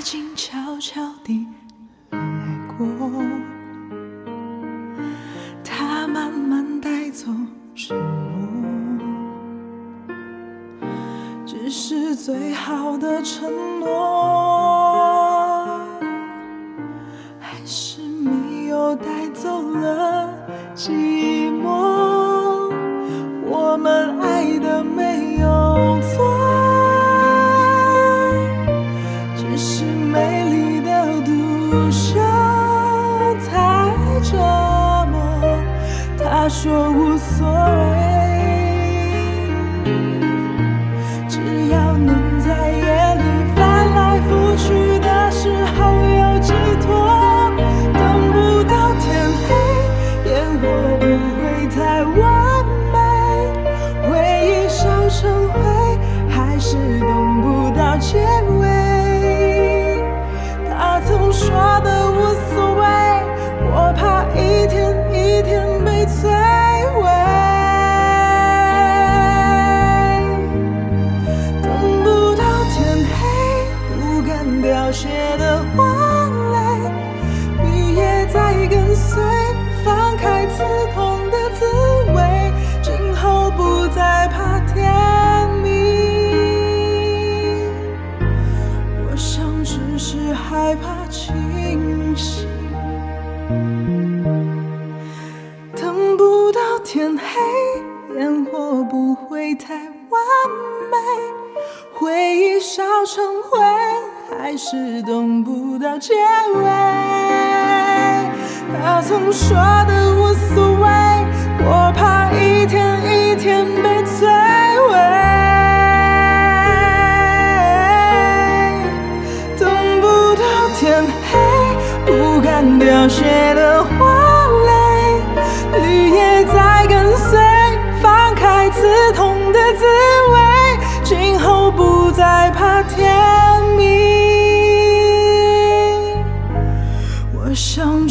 他静悄悄地来过，他慢慢带走沉默，只是最好的承诺，还是没有带走了寂寞。说无所谓，凋谢的花蕾，你也在跟随，放开刺痛的滋味，今后不再怕天明。我想只是害怕清醒，等不到天黑，烟火不会太完美，回忆烧成灰，还是等不到结尾。他曾说的无所谓，我怕一天一天被摧毁。等不到天黑，不敢凋谢的花蕾，绿叶在跟随，放开刺痛的滋味，今后不再怕天